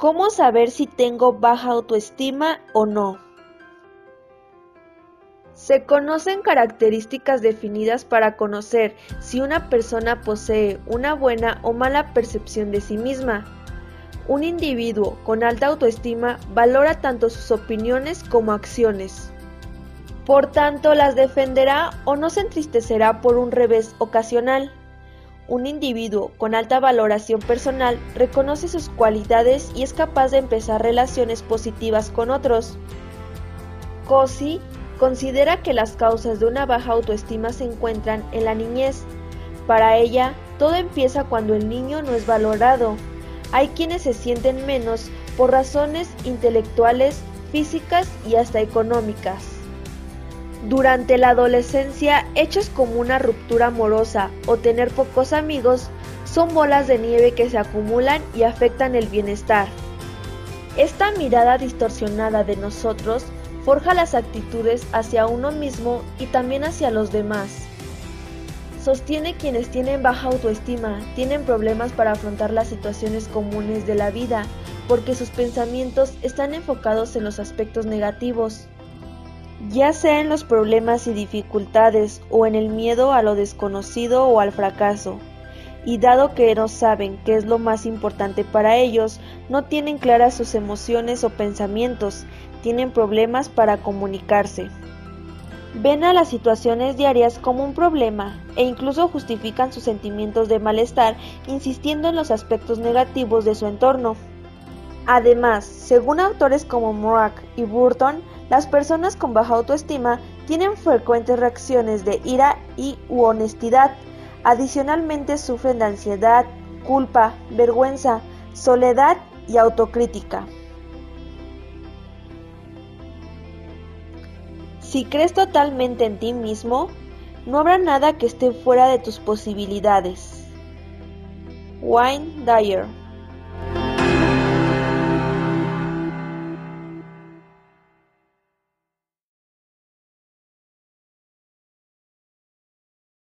¿Cómo saber si tengo baja autoestima o no? Se conocen características definidas para conocer si una persona posee una buena o mala percepción de sí misma. Un individuo con alta autoestima valora tanto sus opiniones como acciones. Por tanto, las defenderá o no se entristecerá por un revés ocasional. Un individuo con alta valoración personal reconoce sus cualidades y es capaz de empezar relaciones positivas con otros. Cosi considera que las causas de una baja autoestima se encuentran en la niñez. Para ella, todo empieza cuando el niño no es valorado. Hay quienes se sienten menos por razones intelectuales, físicas y hasta económicas. Durante la adolescencia, hechos como una ruptura amorosa o tener pocos amigos son bolas de nieve que se acumulan y afectan el bienestar. Esta mirada distorsionada de nosotros forja las actitudes hacia uno mismo y también hacia los demás. Sostiene quienes tienen baja autoestima tienen problemas para afrontar las situaciones comunes de la vida porque sus pensamientos están enfocados en los aspectos negativos ya sea en los problemas y dificultades o en el miedo a lo desconocido o al fracaso. Y dado que no saben qué es lo más importante para ellos, no tienen claras sus emociones o pensamientos, tienen problemas para comunicarse. Ven a las situaciones diarias como un problema e incluso justifican sus sentimientos de malestar insistiendo en los aspectos negativos de su entorno. Además, según autores como Morak y Burton, las personas con baja autoestima tienen frecuentes reacciones de ira y u honestidad. Adicionalmente sufren de ansiedad, culpa, vergüenza, soledad y autocrítica. Si crees totalmente en ti mismo, no habrá nada que esté fuera de tus posibilidades. Wayne Dyer